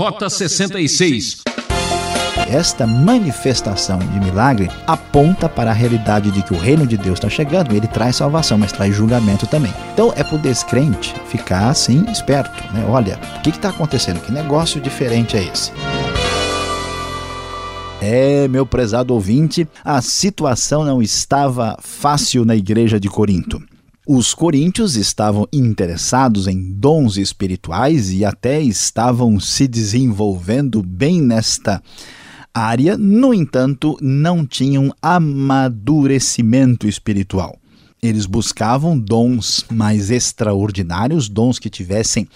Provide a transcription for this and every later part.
Rota 66. Esta manifestação de milagre aponta para a realidade de que o reino de Deus está chegando. Ele traz salvação, mas traz julgamento também. Então é para o descrente ficar assim esperto. Né? Olha, o que está acontecendo? Que negócio diferente é esse? É, meu prezado ouvinte, a situação não estava fácil na igreja de Corinto. Os coríntios estavam interessados em dons espirituais e até estavam se desenvolvendo bem nesta área, no entanto, não tinham amadurecimento espiritual. Eles buscavam dons mais extraordinários, dons que tivessem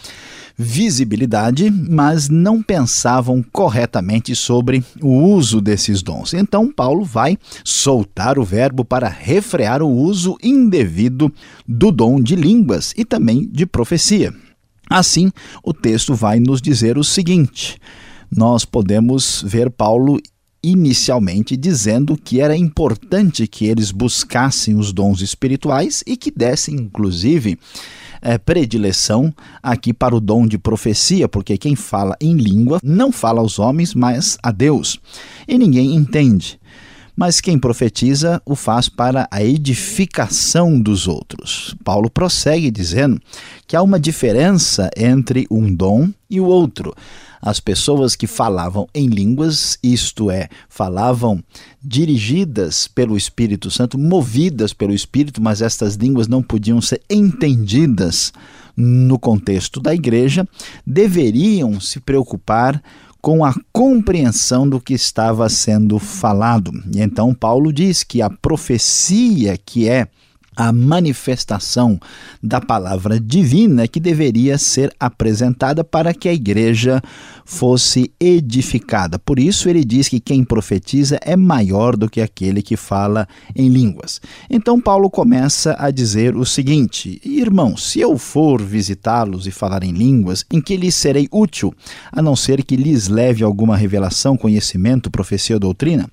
visibilidade, mas não pensavam corretamente sobre o uso desses dons. Então, Paulo vai soltar o verbo para refrear o uso indevido do dom de línguas e também de profecia. Assim, o texto vai nos dizer o seguinte: nós podemos ver Paulo inicialmente dizendo que era importante que eles buscassem os dons espirituais e que dessem, inclusive, é, predileção aqui para o dom de profecia, porque quem fala em língua não fala aos homens, mas a Deus. E ninguém entende. Mas quem profetiza o faz para a edificação dos outros. Paulo prossegue dizendo que há uma diferença entre um dom e o outro as pessoas que falavam em línguas, isto é, falavam dirigidas pelo Espírito Santo, movidas pelo Espírito, mas estas línguas não podiam ser entendidas no contexto da igreja, deveriam se preocupar com a compreensão do que estava sendo falado. E então Paulo diz que a profecia que é a manifestação da palavra divina que deveria ser apresentada para que a igreja fosse edificada. Por isso ele diz que quem profetiza é maior do que aquele que fala em línguas. Então Paulo começa a dizer o seguinte: Irmãos, se eu for visitá-los e falar em línguas, em que lhes serei útil, a não ser que lhes leve alguma revelação, conhecimento, profecia ou doutrina?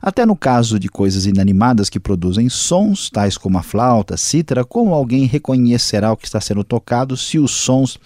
Até no caso de coisas inanimadas que produzem sons, tais como a flauta, flauta, cítara, como alguém reconhecerá o que está sendo tocado se os sons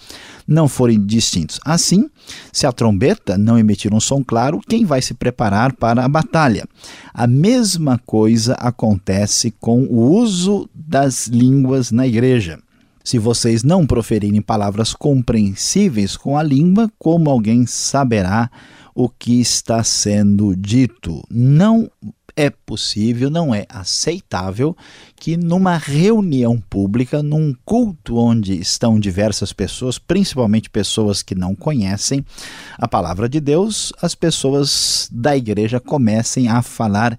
não forem distintos? Assim, se a trombeta não emitir um som claro, quem vai se preparar para a batalha? A mesma coisa acontece com o uso das línguas na igreja. Se vocês não proferirem palavras compreensíveis com a língua, como alguém saberá o que está sendo dito? Não é possível, não é aceitável que numa reunião pública, num culto onde estão diversas pessoas, principalmente pessoas que não conhecem a palavra de Deus, as pessoas da igreja comecem a falar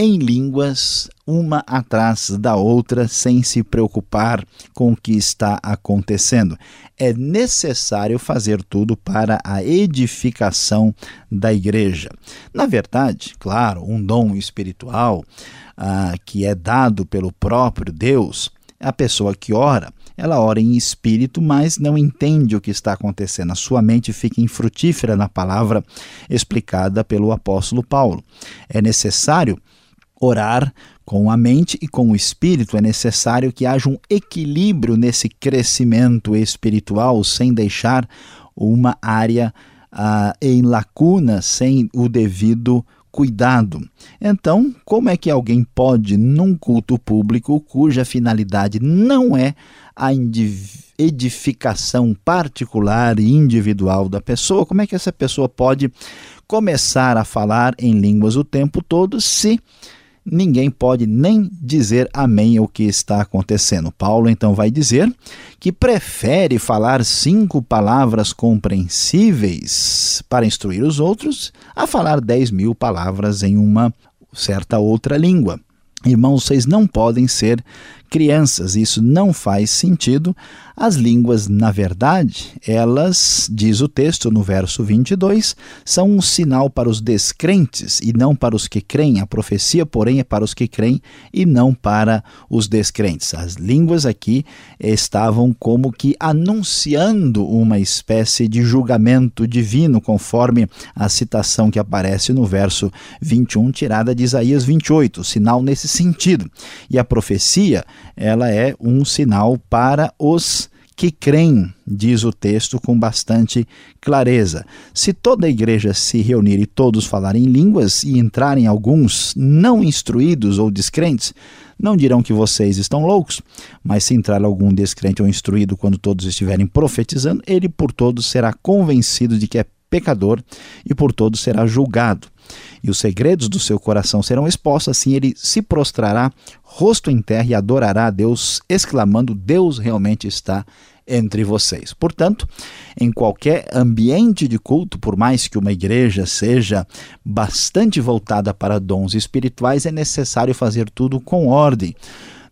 em línguas, uma atrás da outra, sem se preocupar com o que está acontecendo. É necessário fazer tudo para a edificação da igreja. Na verdade, claro, um dom espiritual ah, que é dado pelo próprio Deus, a pessoa que ora ela ora em espírito, mas não entende o que está acontecendo. A sua mente fica infrutífera na palavra explicada pelo apóstolo Paulo. É necessário orar com a mente e com o espírito, é necessário que haja um equilíbrio nesse crescimento espiritual, sem deixar uma área uh, em lacuna, sem o devido cuidado. Então, como é que alguém pode, num culto público cuja finalidade não é a edificação particular e individual da pessoa, como é que essa pessoa pode começar a falar em línguas o tempo todo se ninguém pode nem dizer amém ao que está acontecendo. Paulo então vai dizer que prefere falar cinco palavras compreensíveis para instruir os outros a falar dez mil palavras em uma certa outra língua. Irmãos, vocês não podem ser crianças, isso não faz sentido. As línguas, na verdade, elas, diz o texto no verso 22, são um sinal para os descrentes e não para os que creem. A profecia, porém, é para os que creem e não para os descrentes. As línguas aqui estavam como que anunciando uma espécie de julgamento divino, conforme a citação que aparece no verso 21, tirada de Isaías 28, sinal nesse sentido. E a profecia ela é um sinal para os que creem, diz o texto com bastante clareza. Se toda a igreja se reunir e todos falarem línguas e entrarem alguns não instruídos ou descrentes, não dirão que vocês estão loucos, mas se entrar algum descrente ou instruído quando todos estiverem profetizando, ele por todos será convencido de que é pecador e por todos será julgado. E os segredos do seu coração serão expostos, assim ele se prostrará, rosto em terra, e adorará a Deus, exclamando: Deus realmente está entre vocês. Portanto, em qualquer ambiente de culto, por mais que uma igreja seja bastante voltada para dons espirituais, é necessário fazer tudo com ordem,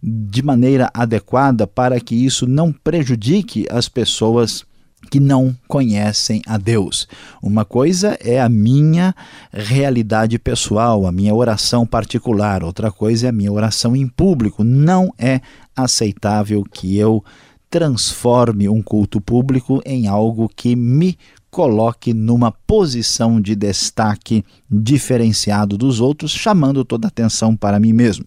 de maneira adequada, para que isso não prejudique as pessoas que não conhecem a Deus. Uma coisa é a minha realidade pessoal, a minha oração particular, outra coisa é a minha oração em público. Não é aceitável que eu transforme um culto público em algo que me coloque numa posição de destaque diferenciado dos outros, chamando toda a atenção para mim mesmo.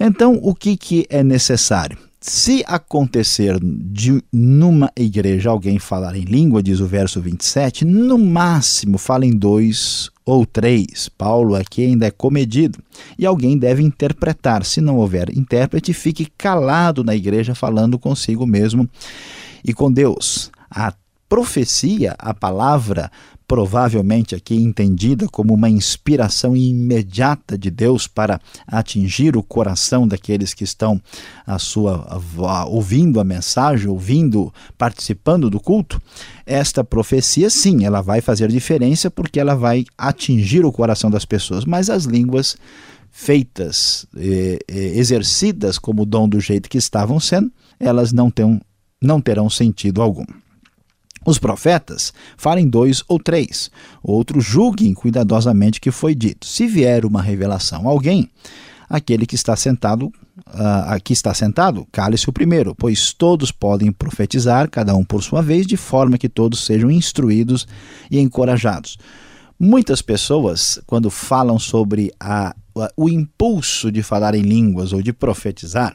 Então, o que, que é necessário? Se acontecer de numa igreja alguém falar em língua, diz o verso 27, no máximo falem dois ou três. Paulo aqui ainda é comedido. E alguém deve interpretar. Se não houver intérprete, fique calado na igreja falando consigo mesmo e com Deus. A profecia, a palavra, provavelmente aqui entendida como uma inspiração imediata de Deus para atingir o coração daqueles que estão a sua a, ouvindo a mensagem, ouvindo, participando do culto, esta profecia sim, ela vai fazer diferença porque ela vai atingir o coração das pessoas, mas as línguas feitas, eh, exercidas como dom do jeito que estavam sendo, elas não, têm, não terão sentido algum. Os profetas falem dois ou três, outros julguem cuidadosamente o que foi dito. Se vier uma revelação a alguém, aquele que está sentado, uh, aqui está sentado, cale-se o primeiro, pois todos podem profetizar, cada um por sua vez, de forma que todos sejam instruídos e encorajados. Muitas pessoas, quando falam sobre a, o impulso de falar em línguas ou de profetizar,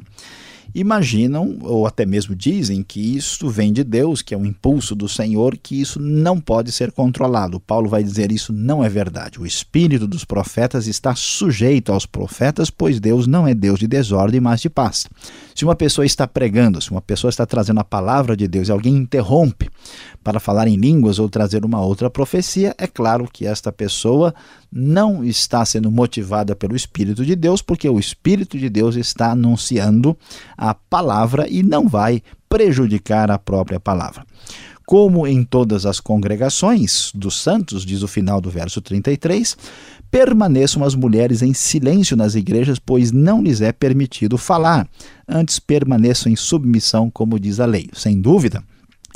imaginam ou até mesmo dizem que isso vem de Deus, que é um impulso do Senhor, que isso não pode ser controlado. Paulo vai dizer isso não é verdade. O espírito dos profetas está sujeito aos profetas, pois Deus não é Deus de desordem, mas de paz. Se uma pessoa está pregando, se uma pessoa está trazendo a palavra de Deus e alguém interrompe para falar em línguas ou trazer uma outra profecia, é claro que esta pessoa não está sendo motivada pelo Espírito de Deus, porque o Espírito de Deus está anunciando a palavra e não vai prejudicar a própria palavra. Como em todas as congregações dos santos, diz o final do verso 33, permaneçam as mulheres em silêncio nas igrejas, pois não lhes é permitido falar. Antes permaneçam em submissão, como diz a lei. Sem dúvida,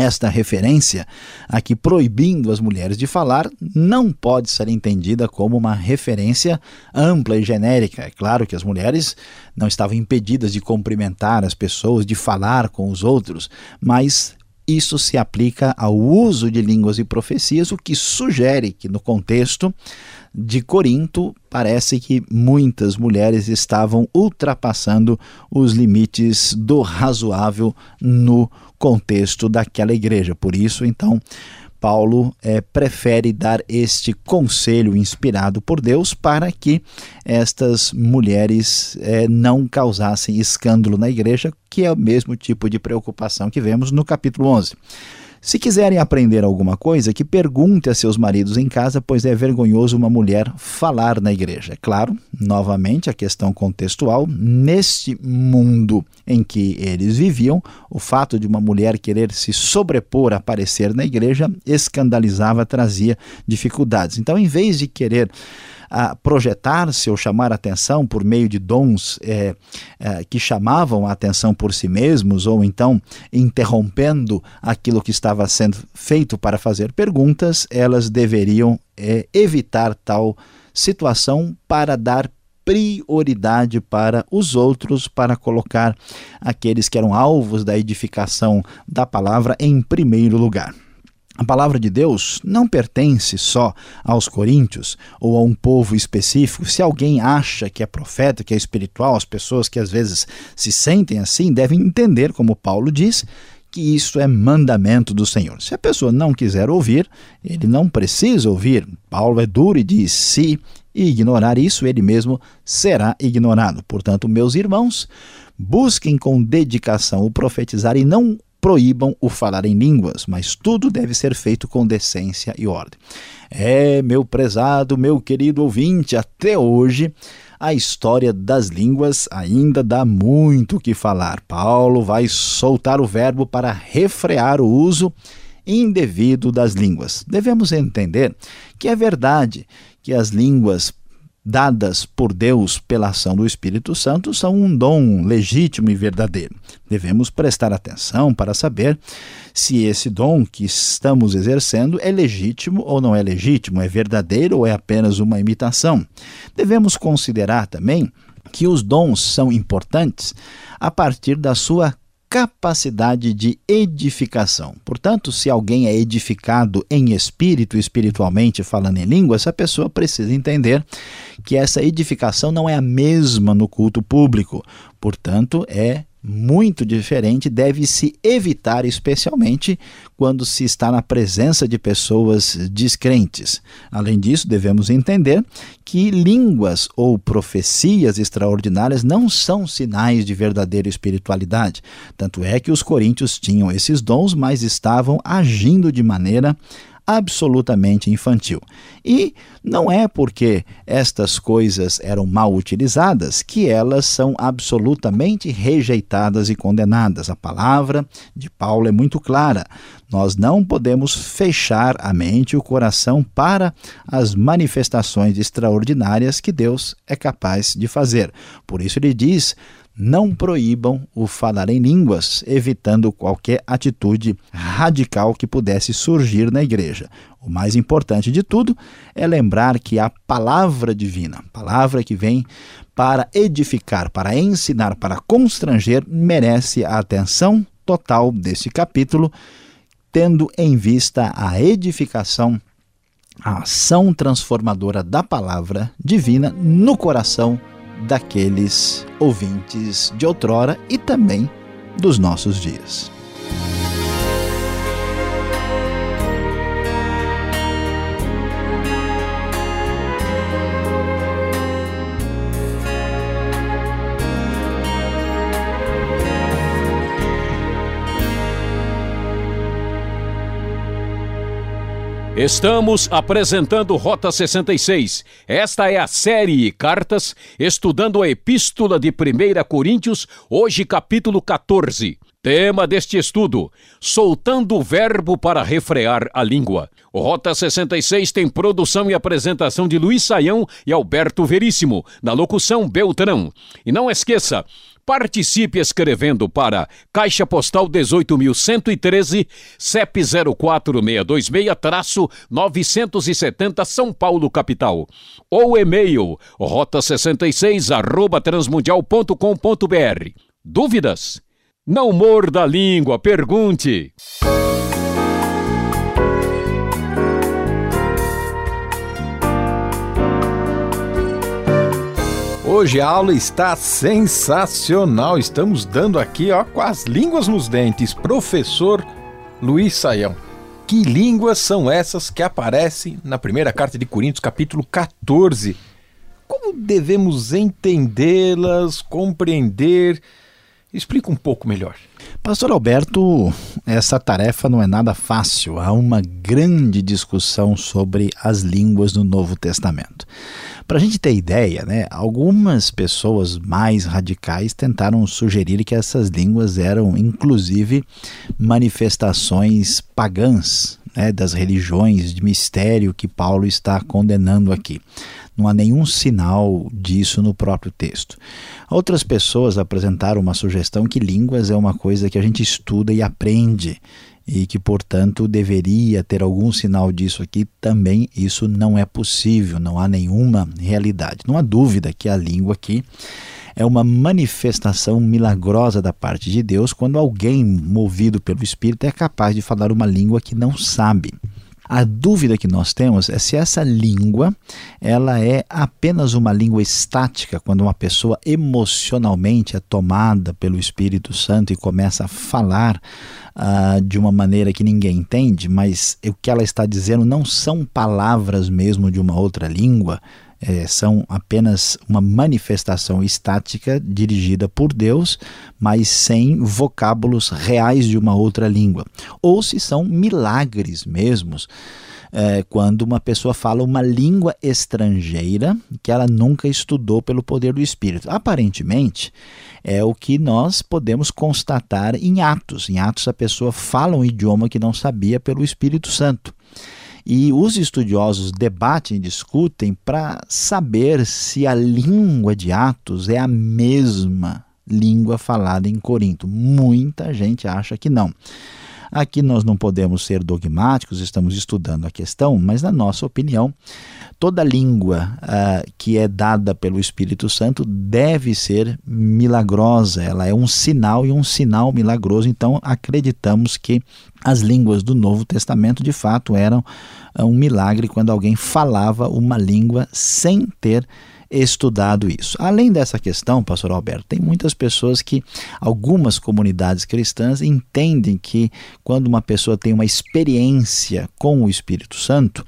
esta referência, aqui proibindo as mulheres de falar, não pode ser entendida como uma referência ampla e genérica. É claro que as mulheres não estavam impedidas de cumprimentar as pessoas, de falar com os outros, mas isso se aplica ao uso de línguas e profecias, o que sugere que, no contexto de Corinto, parece que muitas mulheres estavam ultrapassando os limites do razoável no contexto daquela igreja. Por isso, então, Paulo é, prefere dar este conselho inspirado por Deus para que estas mulheres é, não causassem escândalo na igreja, que é o mesmo tipo de preocupação que vemos no capítulo 11. Se quiserem aprender alguma coisa, que pergunte a seus maridos em casa, pois é vergonhoso uma mulher falar na igreja. É claro, novamente, a questão contextual, neste mundo em que eles viviam, o fato de uma mulher querer se sobrepor, aparecer na igreja, escandalizava, trazia dificuldades. Então, em vez de querer a projetar-se ou chamar atenção por meio de dons é, é, que chamavam a atenção por si mesmos, ou então interrompendo aquilo que estava sendo feito para fazer perguntas, elas deveriam é, evitar tal situação para dar prioridade para os outros, para colocar aqueles que eram alvos da edificação da palavra em primeiro lugar. A palavra de Deus não pertence só aos coríntios ou a um povo específico. Se alguém acha que é profeta, que é espiritual, as pessoas que às vezes se sentem assim devem entender, como Paulo diz, que isso é mandamento do Senhor. Se a pessoa não quiser ouvir, ele não precisa ouvir. Paulo é duro e diz: se ignorar isso, ele mesmo será ignorado. Portanto, meus irmãos, busquem com dedicação o profetizar e não proíbam o falar em línguas, mas tudo deve ser feito com decência e ordem. É, meu prezado, meu querido ouvinte, até hoje a história das línguas ainda dá muito o que falar. Paulo vai soltar o verbo para refrear o uso indevido das línguas. Devemos entender que é verdade que as línguas dadas por Deus pela ação do Espírito Santo são um dom legítimo e verdadeiro. Devemos prestar atenção para saber se esse dom que estamos exercendo é legítimo ou não é legítimo, é verdadeiro ou é apenas uma imitação. Devemos considerar também que os dons são importantes a partir da sua capacidade de edificação. Portanto, se alguém é edificado em espírito, espiritualmente falando em língua, essa pessoa precisa entender que essa edificação não é a mesma no culto público. Portanto, é muito diferente deve se evitar, especialmente quando se está na presença de pessoas descrentes. Além disso, devemos entender que línguas ou profecias extraordinárias não são sinais de verdadeira espiritualidade. Tanto é que os coríntios tinham esses dons, mas estavam agindo de maneira absolutamente infantil. E não é porque estas coisas eram mal utilizadas que elas são absolutamente rejeitadas e condenadas. A palavra de Paulo é muito clara. Nós não podemos fechar a mente e o coração para as manifestações extraordinárias que Deus é capaz de fazer. Por isso ele diz: não proíbam o falar em línguas, evitando qualquer atitude radical que pudesse surgir na igreja. O mais importante de tudo é lembrar que a palavra divina, palavra que vem para edificar, para ensinar, para constranger, merece a atenção total desse capítulo, tendo em vista a edificação, a ação transformadora da palavra divina no coração daqueles ouvintes de outrora e também dos nossos dias. Estamos apresentando Rota 66. Esta é a série Cartas, estudando a Epístola de 1 Coríntios, hoje capítulo 14. Tema deste estudo: Soltando o verbo para refrear a língua. O Rota 66 tem produção e apresentação de Luiz Saião e Alberto Veríssimo, na locução Beltrão. E não esqueça, Participe escrevendo para Caixa Postal 18.113, CEP 04626-970 São Paulo, capital. Ou e-mail rota66 arroba transmundial.com.br. Dúvidas? Não morda a língua, pergunte. Hoje a aula está sensacional. Estamos dando aqui, ó, com as línguas nos dentes. Professor Luiz Saião. Que línguas são essas que aparecem na primeira carta de Coríntios, capítulo 14? Como devemos entendê-las, compreender? Explica um pouco melhor. Pastor Alberto, essa tarefa não é nada fácil. Há uma grande discussão sobre as línguas no Novo Testamento. Para a gente ter ideia, né, algumas pessoas mais radicais tentaram sugerir que essas línguas eram, inclusive, manifestações pagãs né, das religiões de mistério que Paulo está condenando aqui. Não há nenhum sinal disso no próprio texto. Outras pessoas apresentaram uma sugestão que línguas é uma coisa que a gente estuda e aprende e que, portanto, deveria ter algum sinal disso aqui, também isso não é possível, não há nenhuma realidade. Não há dúvida que a língua aqui é uma manifestação milagrosa da parte de Deus quando alguém movido pelo Espírito é capaz de falar uma língua que não sabe. A dúvida que nós temos é se essa língua ela é apenas uma língua estática, quando uma pessoa emocionalmente é tomada pelo Espírito Santo e começa a falar uh, de uma maneira que ninguém entende, mas o que ela está dizendo não são palavras mesmo de uma outra língua, é, são apenas uma manifestação estática dirigida por Deus, mas sem vocábulos reais de uma outra língua. Ou se são milagres mesmos. É, quando uma pessoa fala uma língua estrangeira que ela nunca estudou pelo poder do Espírito. Aparentemente, é o que nós podemos constatar em Atos. Em Atos, a pessoa fala um idioma que não sabia pelo Espírito Santo. E os estudiosos debatem discutem para saber se a língua de Atos é a mesma língua falada em Corinto. Muita gente acha que não. Aqui nós não podemos ser dogmáticos, estamos estudando a questão, mas na nossa opinião, toda língua uh, que é dada pelo Espírito Santo deve ser milagrosa, ela é um sinal e um sinal milagroso, então acreditamos que as línguas do Novo Testamento de fato eram uh, um milagre quando alguém falava uma língua sem ter estudado isso. Além dessa questão, pastor Alberto, tem muitas pessoas que, algumas comunidades cristãs, entendem que quando uma pessoa tem uma experiência com o Espírito Santo,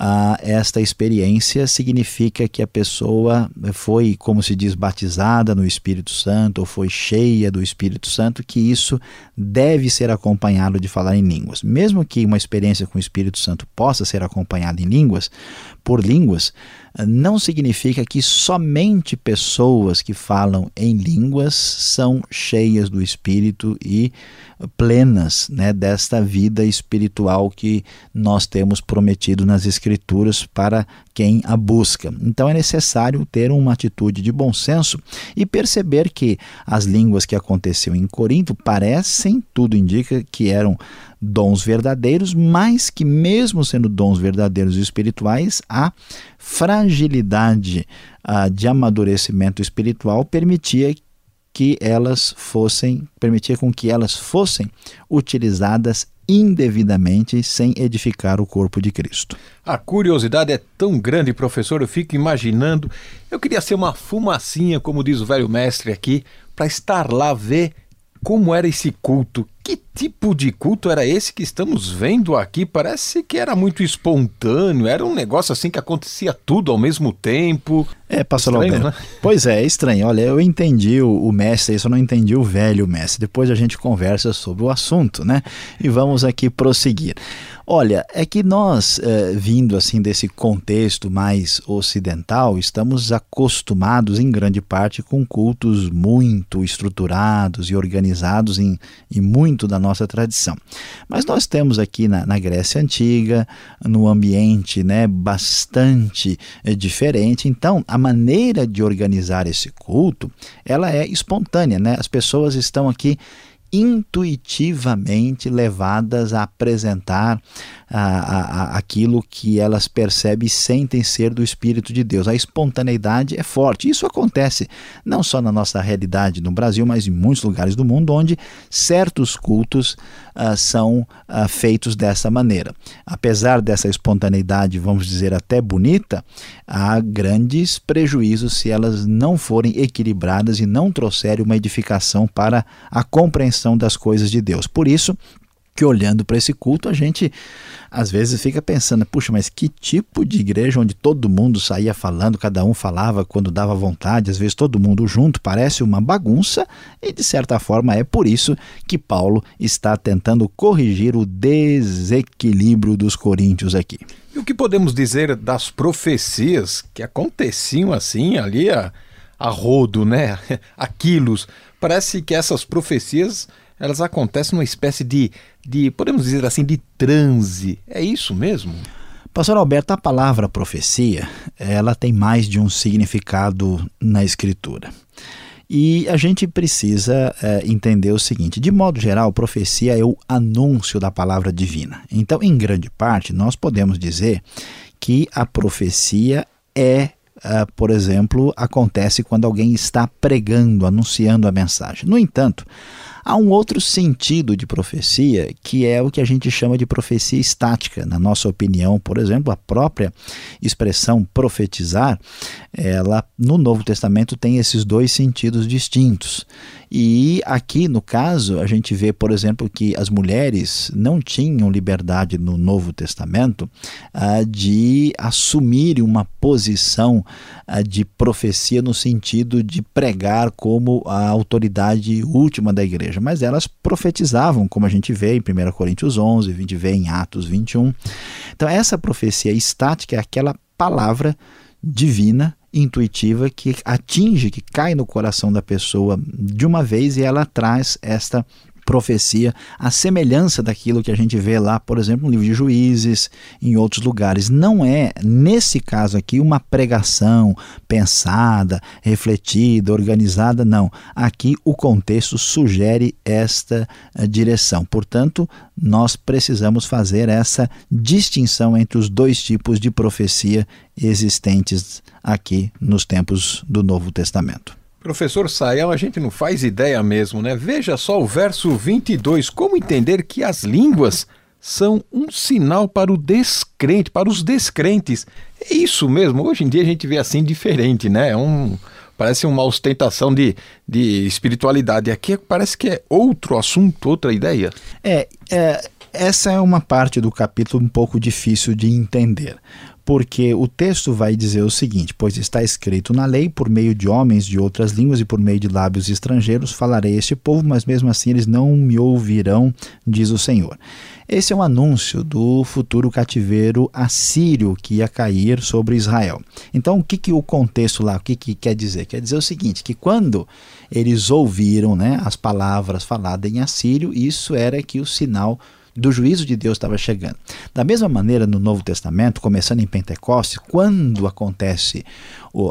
ah, esta experiência significa que a pessoa foi, como se diz, batizada no Espírito Santo ou foi cheia do Espírito Santo, que isso deve ser acompanhado de falar em línguas. Mesmo que uma experiência com o Espírito Santo possa ser acompanhada em línguas, por línguas, não significa que somente pessoas que falam em línguas são cheias do Espírito e plenas né, desta vida espiritual que nós temos prometido nas Escrituras para quem a busca. Então é necessário ter uma atitude de bom senso e perceber que as línguas que aconteceu em Corinto parecem, tudo indica que eram dons verdadeiros, mas que mesmo sendo dons verdadeiros e espirituais, a fragilidade uh, de amadurecimento espiritual permitia que elas fossem, permitia com que elas fossem utilizadas indevidamente sem edificar o corpo de Cristo. A curiosidade é tão grande, professor, eu fico imaginando. Eu queria ser uma fumacinha, como diz o velho mestre aqui, para estar lá ver como era esse culto? Que tipo de culto era esse que estamos vendo aqui? Parece que era muito espontâneo, era um negócio assim que acontecia tudo ao mesmo tempo. É, pastor estranho, Alberto. Né? Pois é, é estranho. Olha, eu entendi o, o mestre, só não entendi o velho mestre. Depois a gente conversa sobre o assunto, né? E vamos aqui prosseguir. Olha, é que nós, eh, vindo assim desse contexto mais ocidental, estamos acostumados em grande parte com cultos muito estruturados e organizados em, em muito da nossa tradição. Mas nós temos aqui na, na Grécia Antiga, no ambiente né, bastante eh, diferente, então a maneira de organizar esse culto, ela é espontânea, né? As pessoas estão aqui intuitivamente levadas a apresentar a, a, aquilo que elas percebem e sentem ser do Espírito de Deus. A espontaneidade é forte. Isso acontece não só na nossa realidade no Brasil, mas em muitos lugares do mundo onde certos cultos uh, são uh, feitos dessa maneira. Apesar dessa espontaneidade, vamos dizer, até bonita, há grandes prejuízos se elas não forem equilibradas e não trouxerem uma edificação para a compreensão das coisas de Deus. Por isso, que olhando para esse culto a gente às vezes fica pensando, puxa, mas que tipo de igreja onde todo mundo saía falando, cada um falava quando dava vontade, às vezes todo mundo junto, parece uma bagunça e de certa forma é por isso que Paulo está tentando corrigir o desequilíbrio dos coríntios aqui. E o que podemos dizer das profecias que aconteciam assim ali a, a rodo, né? A quilos. Parece que essas profecias elas acontecem numa espécie de, de, podemos dizer assim, de transe. É isso mesmo? Pastor Alberto, a palavra profecia, ela tem mais de um significado na escritura. E a gente precisa é, entender o seguinte: de modo geral, profecia é o anúncio da palavra divina. Então, em grande parte, nós podemos dizer que a profecia é, é por exemplo, acontece quando alguém está pregando, anunciando a mensagem. No entanto, Há um outro sentido de profecia que é o que a gente chama de profecia estática. Na nossa opinião, por exemplo, a própria expressão profetizar, ela no Novo Testamento tem esses dois sentidos distintos. E aqui, no caso, a gente vê, por exemplo, que as mulheres não tinham liberdade no Novo Testamento uh, de assumir uma posição uh, de profecia no sentido de pregar como a autoridade última da igreja, mas elas profetizavam, como a gente vê em 1 Coríntios 11, a gente vê em Atos 21. Então, essa profecia estática é aquela palavra divina intuitiva que atinge, que cai no coração da pessoa de uma vez e ela traz esta profecia, a semelhança daquilo que a gente vê lá, por exemplo, no livro de Juízes, em outros lugares. Não é, nesse caso aqui, uma pregação pensada, refletida, organizada, não. Aqui o contexto sugere esta uh, direção. Portanto, nós precisamos fazer essa distinção entre os dois tipos de profecia existentes aqui nos tempos do Novo Testamento. Professor Sayão, a gente não faz ideia mesmo, né? Veja só o verso 22. Como entender que as línguas são um sinal para o descrente, para os descrentes? É isso mesmo. Hoje em dia a gente vê assim diferente, né? É um, parece uma ostentação de, de espiritualidade. Aqui parece que é outro assunto, outra ideia. É, é, essa é uma parte do capítulo um pouco difícil de entender porque o texto vai dizer o seguinte: Pois está escrito na lei, por meio de homens de outras línguas e por meio de lábios estrangeiros falarei a este povo, mas mesmo assim eles não me ouvirão, diz o Senhor. Esse é um anúncio do futuro cativeiro assírio que ia cair sobre Israel. Então, o que, que o contexto lá, o que, que quer dizer? Quer dizer o seguinte: que quando eles ouviram né, as palavras faladas em assírio, isso era que o sinal do juízo de Deus estava chegando. Da mesma maneira, no Novo Testamento, começando em Pentecostes, quando acontece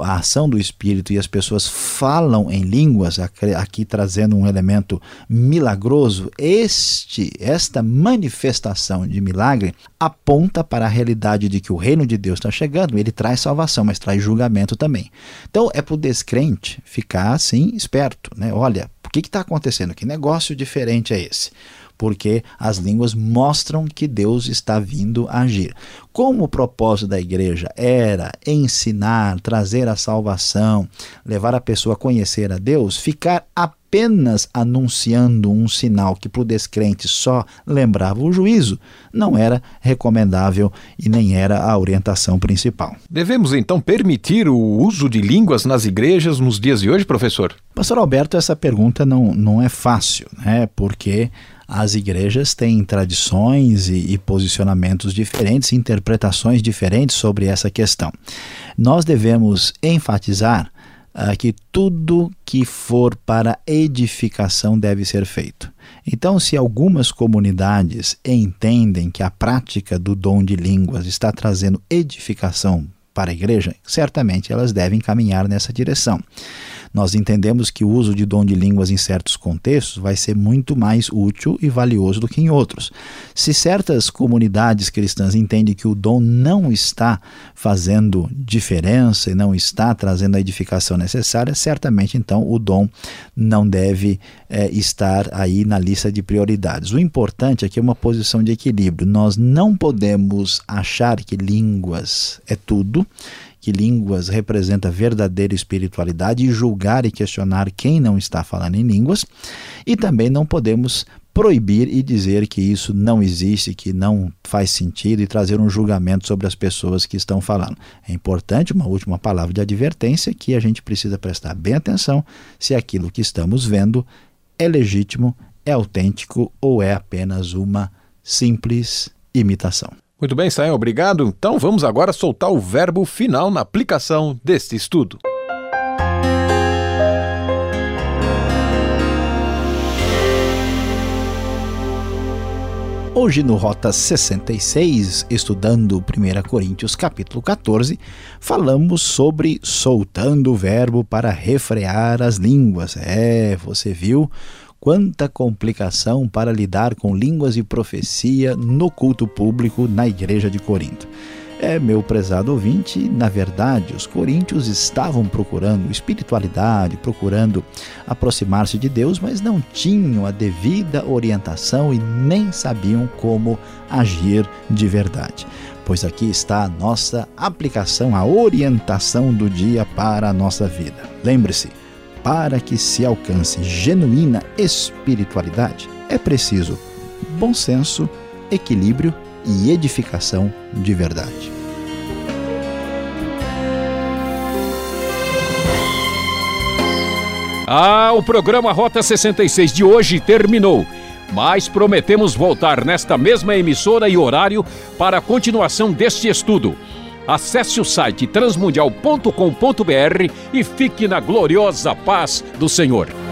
a ação do Espírito e as pessoas falam em línguas, aqui trazendo um elemento milagroso, este, esta manifestação de milagre aponta para a realidade de que o reino de Deus está chegando. Ele traz salvação, mas traz julgamento também. Então é para o descrente ficar assim esperto, né? Olha, o que está acontecendo? Que negócio diferente é esse? Porque as línguas mostram que Deus está vindo agir. Como o propósito da igreja era ensinar, trazer a salvação, levar a pessoa a conhecer a Deus, ficar apenas anunciando um sinal que para o descrente só lembrava o juízo, não era recomendável e nem era a orientação principal. Devemos então permitir o uso de línguas nas igrejas nos dias de hoje, professor? Pastor Alberto, essa pergunta não, não é fácil, né? porque as igrejas têm tradições e, e, posicionamentos diferentes, interpretações diferentes sobre essa questão. Nós devemos enfatizar uh, que tudo que for para edificação deve ser feito. Então, se algumas comunidades entendem que a prática do dom de línguas está trazendo edificação para a igreja, certamente elas devem caminhar nessa direção nós entendemos que o uso de dom de línguas em certos contextos vai ser muito mais útil e valioso do que em outros. Se certas comunidades cristãs entendem que o dom não está fazendo diferença e não está trazendo a edificação necessária, certamente então o dom não deve é, estar aí na lista de prioridades. O importante aqui é uma posição de equilíbrio. Nós não podemos achar que línguas é tudo que línguas representa verdadeira espiritualidade e julgar e questionar quem não está falando em línguas, e também não podemos proibir e dizer que isso não existe, que não faz sentido e trazer um julgamento sobre as pessoas que estão falando. É importante uma última palavra de advertência que a gente precisa prestar bem atenção se aquilo que estamos vendo é legítimo, é autêntico ou é apenas uma simples imitação. Muito bem, Saem, obrigado. Então vamos agora soltar o verbo final na aplicação deste estudo. Hoje no Rota 66, estudando 1 Coríntios capítulo 14, falamos sobre soltando o verbo para refrear as línguas. É, você viu Quanta complicação para lidar com línguas e profecia no culto público na igreja de Corinto. É, meu prezado ouvinte, na verdade, os coríntios estavam procurando espiritualidade, procurando aproximar-se de Deus, mas não tinham a devida orientação e nem sabiam como agir de verdade. Pois aqui está a nossa aplicação, a orientação do dia para a nossa vida. Lembre-se, para que se alcance genuína espiritualidade, é preciso bom senso, equilíbrio e edificação de verdade. Ah, o programa Rota 66 de hoje terminou. Mas prometemos voltar nesta mesma emissora e horário para a continuação deste estudo. Acesse o site transmundial.com.br e fique na gloriosa paz do Senhor.